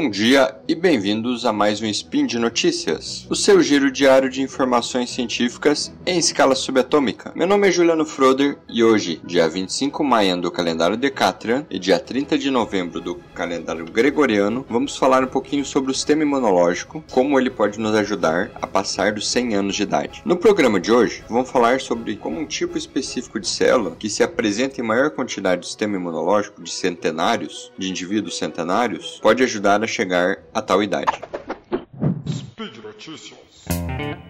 Bom dia e bem-vindos a mais um Spin de Notícias, o seu giro diário de informações científicas em escala subatômica. Meu nome é Juliano Froder e hoje, dia 25 de maio do calendário Decatrian e dia 30 de novembro do calendário Gregoriano, vamos falar um pouquinho sobre o sistema imunológico, como ele pode nos ajudar a passar dos 100 anos de idade. No programa de hoje, vamos falar sobre como um tipo específico de célula que se apresenta em maior quantidade do sistema imunológico de centenários, de indivíduos centenários, pode ajudar a chegar a tal idade. Speed Notícias.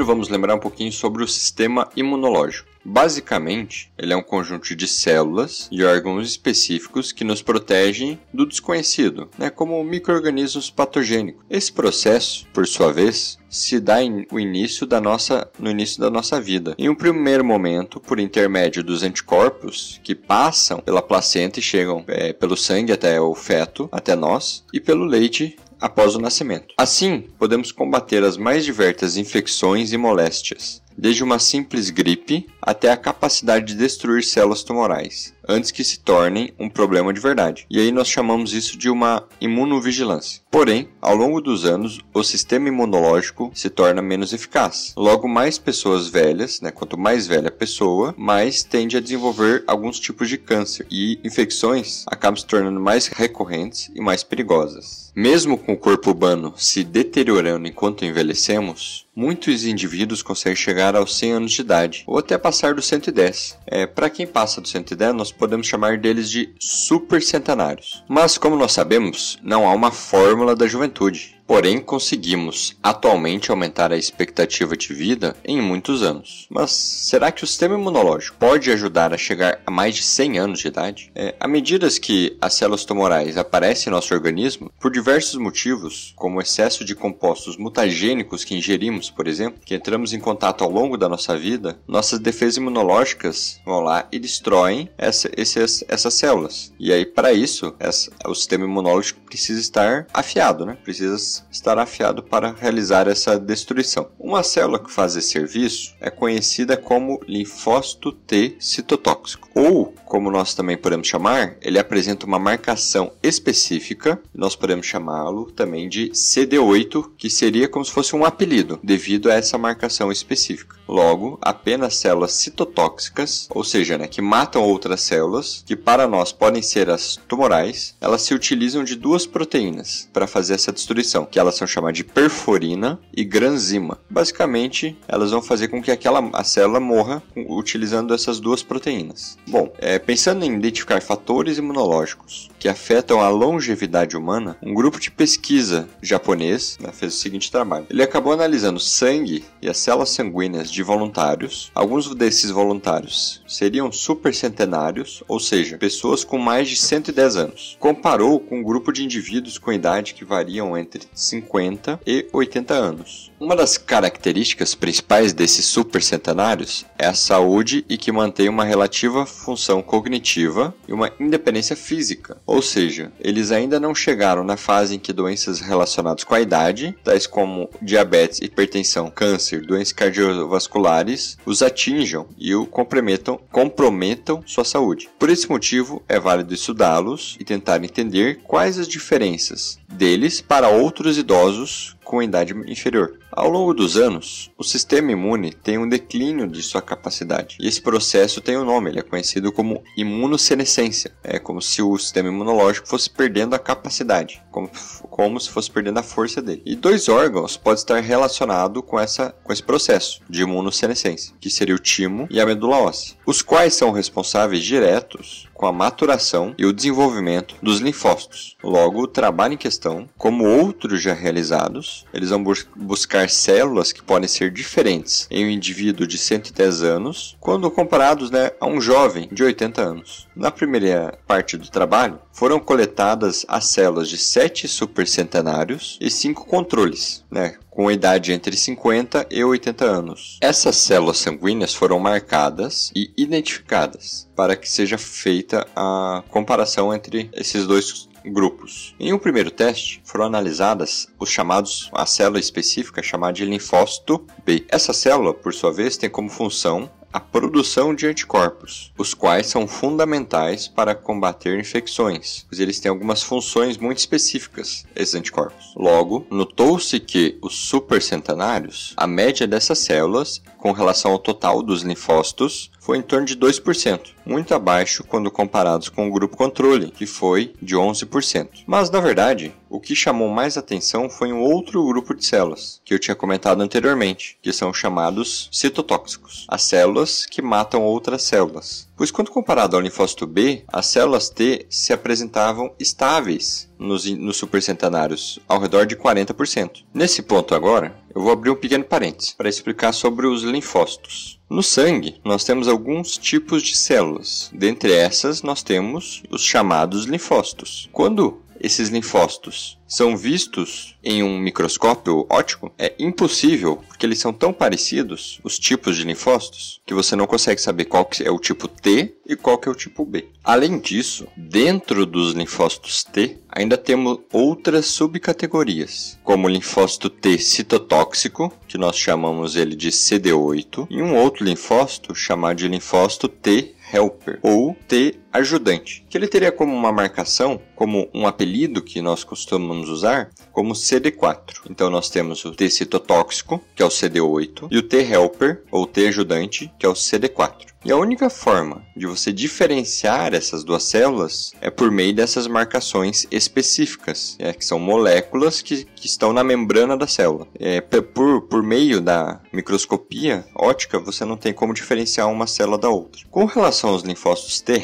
Primeiro vamos lembrar um pouquinho sobre o sistema imunológico. Basicamente, ele é um conjunto de células e órgãos específicos que nos protegem do desconhecido, né, como microrganismos patogênicos. Esse processo, por sua vez, se dá em, o início da nossa, no início da nossa vida. Em um primeiro momento, por intermédio dos anticorpos que passam pela placenta e chegam é, pelo sangue até o feto, até nós, e pelo leite após o nascimento. Assim, podemos combater as mais diversas infecções e moléstias, desde uma simples gripe até a capacidade de destruir células tumorais, antes que se tornem um problema de verdade. E aí nós chamamos isso de uma imunovigilância. Porém, ao longo dos anos, o sistema imunológico se torna menos eficaz. Logo, mais pessoas velhas, né, quanto mais velha a pessoa, mais tende a desenvolver alguns tipos de câncer e infecções acabam se tornando mais recorrentes e mais perigosas. Mesmo com o corpo humano se deteriorando enquanto envelhecemos, muitos indivíduos conseguem chegar aos 100 anos de idade, ou até passar dos 110. É, Para quem passa dos 110, nós podemos chamar deles de supercentenários. Mas, como nós sabemos, não há uma fórmula da juventude. Porém, conseguimos atualmente aumentar a expectativa de vida em muitos anos. Mas será que o sistema imunológico pode ajudar a chegar a mais de 100 anos de idade? É, à medida que as células tumorais aparecem em nosso organismo, por diversos motivos, como o excesso de compostos mutagênicos que ingerimos, por exemplo, que entramos em contato ao longo da nossa vida, nossas defesas imunológicas vão lá e destroem essa, esses, essas células. E aí, para isso, essa, o sistema imunológico precisa estar afiado, né? Precisa estar afiado para realizar essa destruição. Uma célula que faz esse serviço é conhecida como linfócito T citotóxico, ou, como nós também podemos chamar, ele apresenta uma marcação específica, nós podemos chamá-lo também de CD8, que seria como se fosse um apelido, devido a essa marcação específica. Logo, apenas células citotóxicas, ou seja, né, que matam outras células, que para nós podem ser as tumorais, elas se utilizam de duas proteínas para fazer essa destruição que elas são chamadas de perforina e granzima. Basicamente, elas vão fazer com que aquela a célula morra utilizando essas duas proteínas. Bom, é, pensando em identificar fatores imunológicos que afetam a longevidade humana, um grupo de pesquisa japonês né, fez o seguinte trabalho. Ele acabou analisando sangue e as células sanguíneas de voluntários. Alguns desses voluntários seriam supercentenários, ou seja, pessoas com mais de 110 anos. Comparou com um grupo de indivíduos com idade que variam entre 50 e 80 anos. Uma das características principais desses supercentenários é a saúde e que mantém uma relativa função cognitiva e uma independência física, ou seja, eles ainda não chegaram na fase em que doenças relacionadas com a idade, tais como diabetes, hipertensão, câncer, doenças cardiovasculares, os atinjam e o comprometam, comprometam sua saúde. Por esse motivo, é válido estudá-los e tentar entender quais as diferenças deles para outros idosos com idade inferior. Ao longo dos anos, o sistema imune tem um declínio de sua capacidade. E esse processo tem um nome, ele é conhecido como imunossenescência. É como se o sistema imunológico fosse perdendo a capacidade, como, como se fosse perdendo a força dele. E dois órgãos podem estar relacionados com, essa, com esse processo de imunossenescência, que seria o timo e a medula óssea, os quais são responsáveis diretos com a maturação e o desenvolvimento dos linfócitos. Logo, o trabalho em questão, como outros já realizados, eles vão bus buscar células que podem ser diferentes em um indivíduo de 110 anos, quando comparados né, a um jovem de 80 anos. Na primeira parte do trabalho, foram coletadas as células de 7 supercentenários e 5 controles, né, com idade entre 50 e 80 anos. Essas células sanguíneas foram marcadas e identificadas para que seja feita a comparação entre esses dois grupos. Em um primeiro teste, foram analisadas os chamados a célula específica chamada de linfócito B. Essa célula, por sua vez, tem como função a produção de anticorpos, os quais são fundamentais para combater infecções, pois eles têm algumas funções muito específicas, esses anticorpos. Logo, notou-se que os supercentenários, a média dessas células, com relação ao total dos linfócitos, foi em torno de 2%, muito abaixo quando comparados com o grupo controle, que foi de 11%. Mas, na verdade, o que chamou mais atenção foi um outro grupo de células, que eu tinha comentado anteriormente, que são chamados citotóxicos, as células que matam outras células. Pois quando comparado ao linfócito B, as células T se apresentavam estáveis nos, nos supercentenários, ao redor de 40%. Nesse ponto agora, eu vou abrir um pequeno parênteses para explicar sobre os linfócitos. No sangue, nós temos alguns tipos de células. Dentre essas, nós temos os chamados linfócitos. Quando esses linfócitos são vistos em um microscópio óptico, é impossível, porque eles são tão parecidos, os tipos de linfócitos, que você não consegue saber qual é o tipo T e qual é o tipo B. Além disso, dentro dos linfócitos T, ainda temos outras subcategorias, como o linfócito T citotóxico, que nós chamamos ele de CD8, e um outro linfócito chamado de linfócito T helper ou T ajudante, que ele teria como uma marcação, como um apelido que nós costumamos usar, como CD4. Então nós temos o T citotóxico, que é o CD8, e o T helper ou T ajudante, que é o CD4. E a única forma de você diferenciar essas duas células é por meio dessas marcações específicas, é, que são moléculas que, que estão na membrana da célula. É, por, por meio da microscopia ótica, você não tem como diferenciar uma célula da outra. Com relação aos linfócitos T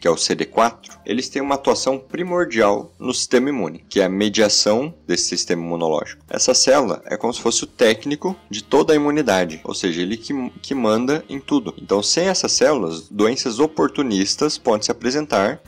que é o CD4, eles têm uma atuação primordial no sistema imune, que é a mediação desse sistema imunológico. Essa célula é como se fosse o técnico de toda a imunidade, ou seja, ele que, que manda em tudo. Então, sem essas células, doenças oportunistas podem se apresentar,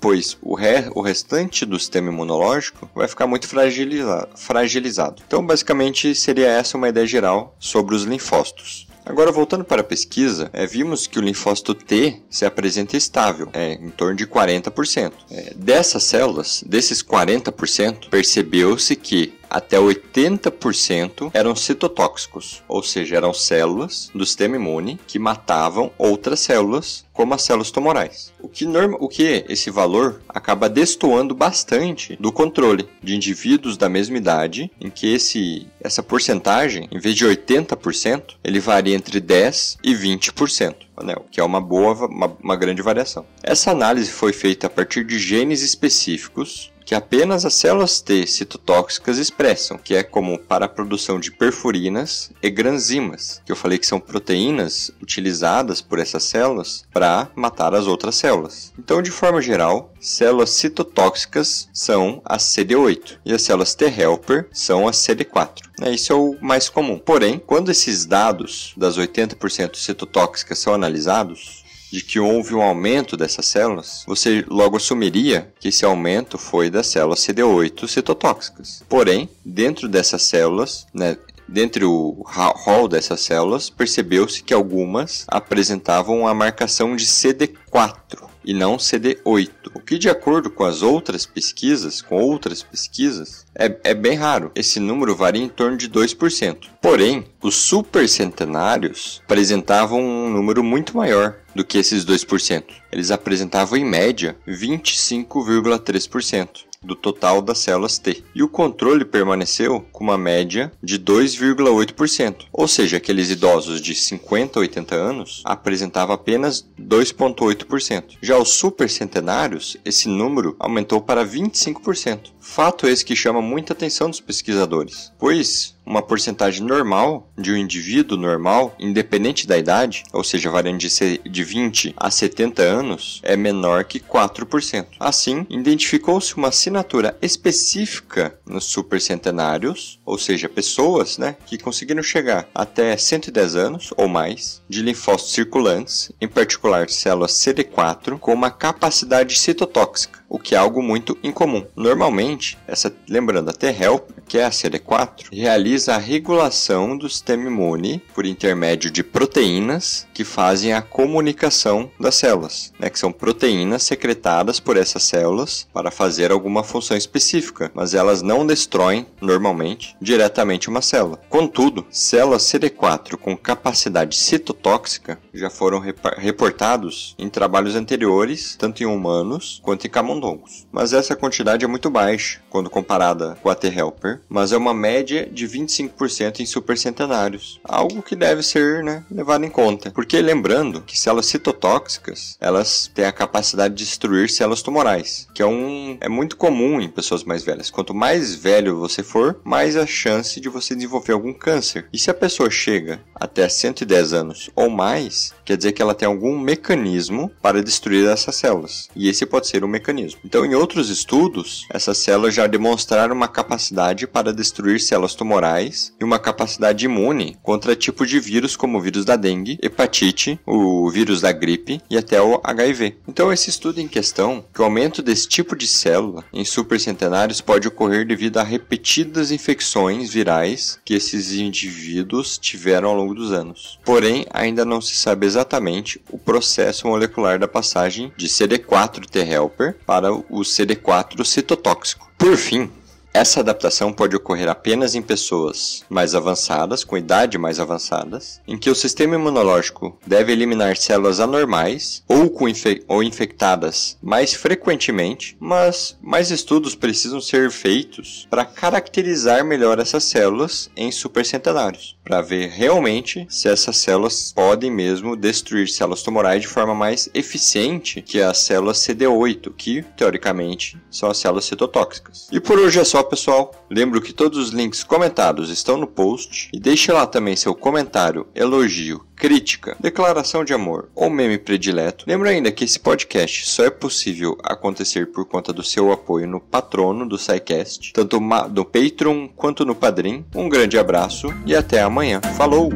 pois o, re, o restante do sistema imunológico vai ficar muito fragiliza, fragilizado. Então, basicamente, seria essa uma ideia geral sobre os linfócitos. Agora, voltando para a pesquisa, é, vimos que o linfócito T se apresenta estável, é, em torno de 40%. É, dessas células, desses 40%, percebeu-se que até 80% eram citotóxicos, ou seja, eram células do sistema imune que matavam outras células, como as células tumorais. O que, norma, o que esse valor acaba destoando bastante do controle de indivíduos da mesma idade, em que esse, essa porcentagem, em vez de 80%, ele varia entre 10% e 20%. Né, o que é uma boa, uma, uma grande variação. Essa análise foi feita a partir de genes específicos que apenas as células T citotóxicas expressam, que é como para a produção de perfurinas e granzimas, que eu falei que são proteínas utilizadas por essas células para matar as outras células. Então, de forma geral, células citotóxicas são as CD8 e as células T helper são as CD4. É, isso é o mais comum. Porém, quando esses dados das 80% citotóxicas são analisados, de que houve um aumento dessas células, você logo assumiria que esse aumento foi das células CD8 citotóxicas. Porém, dentro dessas células, né, Dentre o rol dessas células, percebeu-se que algumas apresentavam a marcação de CD4 e não CD8, o que, de acordo com as outras pesquisas, com outras pesquisas, é, é bem raro. Esse número varia em torno de 2%. Porém, os supercentenários apresentavam um número muito maior do que esses 2%. Eles apresentavam, em média, 25,3% do total das células T. E o controle permaneceu com uma média de 2,8%. Ou seja, aqueles idosos de 50 a 80 anos apresentavam apenas 2,8%. Já os supercentenários, esse número aumentou para 25%. Fato esse que chama muita atenção dos pesquisadores, pois uma porcentagem normal de um indivíduo normal, independente da idade, ou seja, variando de, de 20 a 70 anos, é menor que 4%. Assim, identificou-se uma assinatura específica nos supercentenários, ou seja, pessoas né, que conseguiram chegar até 110 anos ou mais de linfócitos circulantes, em particular células CD4, com uma capacidade citotóxica, o que é algo muito incomum. Normalmente, essa, lembrando, a T-helper que é a CD4, realiza a regulação do sistema imune por intermédio de proteínas que fazem a comunicação das células, né, que são proteínas secretadas por essas células para fazer alguma função específica, mas elas não destroem normalmente diretamente uma célula. Contudo, células CD4 com capacidade citotóxica já foram reportados em trabalhos anteriores, tanto em humanos quanto em camundongos. Mas essa quantidade é muito baixa quando comparada com a T-helper, mas é uma média de 25% em supercentenários, algo que deve ser né, levado em conta. Porque lembrando que células citotóxicas, elas têm a capacidade de destruir células tumorais, que é um é muito comum em pessoas mais velhas. Quanto mais velho você for, mais a chance de você desenvolver algum câncer. E se a pessoa chega até 110 anos ou mais, quer dizer que ela tem algum mecanismo para destruir essas células. E esse pode ser um mecanismo. Então, em outros estudos, essas células já demonstraram uma capacidade para destruir células tumorais e uma capacidade imune contra tipos de vírus como o vírus da dengue, hepatite, o vírus da gripe e até o HIV. Então, esse estudo em questão, que o aumento desse tipo de célula em supercentenários pode ocorrer devido a repetidas infecções virais que esses indivíduos tiveram ao longo dos anos. Porém, ainda não se sabe exatamente o processo molecular da passagem de CD4 T-helper para o CD4 citotóxico. Por fim, essa adaptação pode ocorrer apenas em pessoas mais avançadas, com idade mais avançadas, em que o sistema imunológico deve eliminar células anormais ou, com infe ou infectadas mais frequentemente, mas mais estudos precisam ser feitos para caracterizar melhor essas células em supercentenários, para ver realmente se essas células podem mesmo destruir células tumorais de forma mais eficiente que as células CD8, que teoricamente são as células citotóxicas. E por hoje é só pessoal. Lembro que todos os links comentados estão no post e deixe lá também seu comentário, elogio, crítica, declaração de amor ou meme predileto. Lembro ainda que esse podcast só é possível acontecer por conta do seu apoio no patrono do SciCast, tanto no Patreon quanto no Padrim. Um grande abraço e até amanhã. Falou!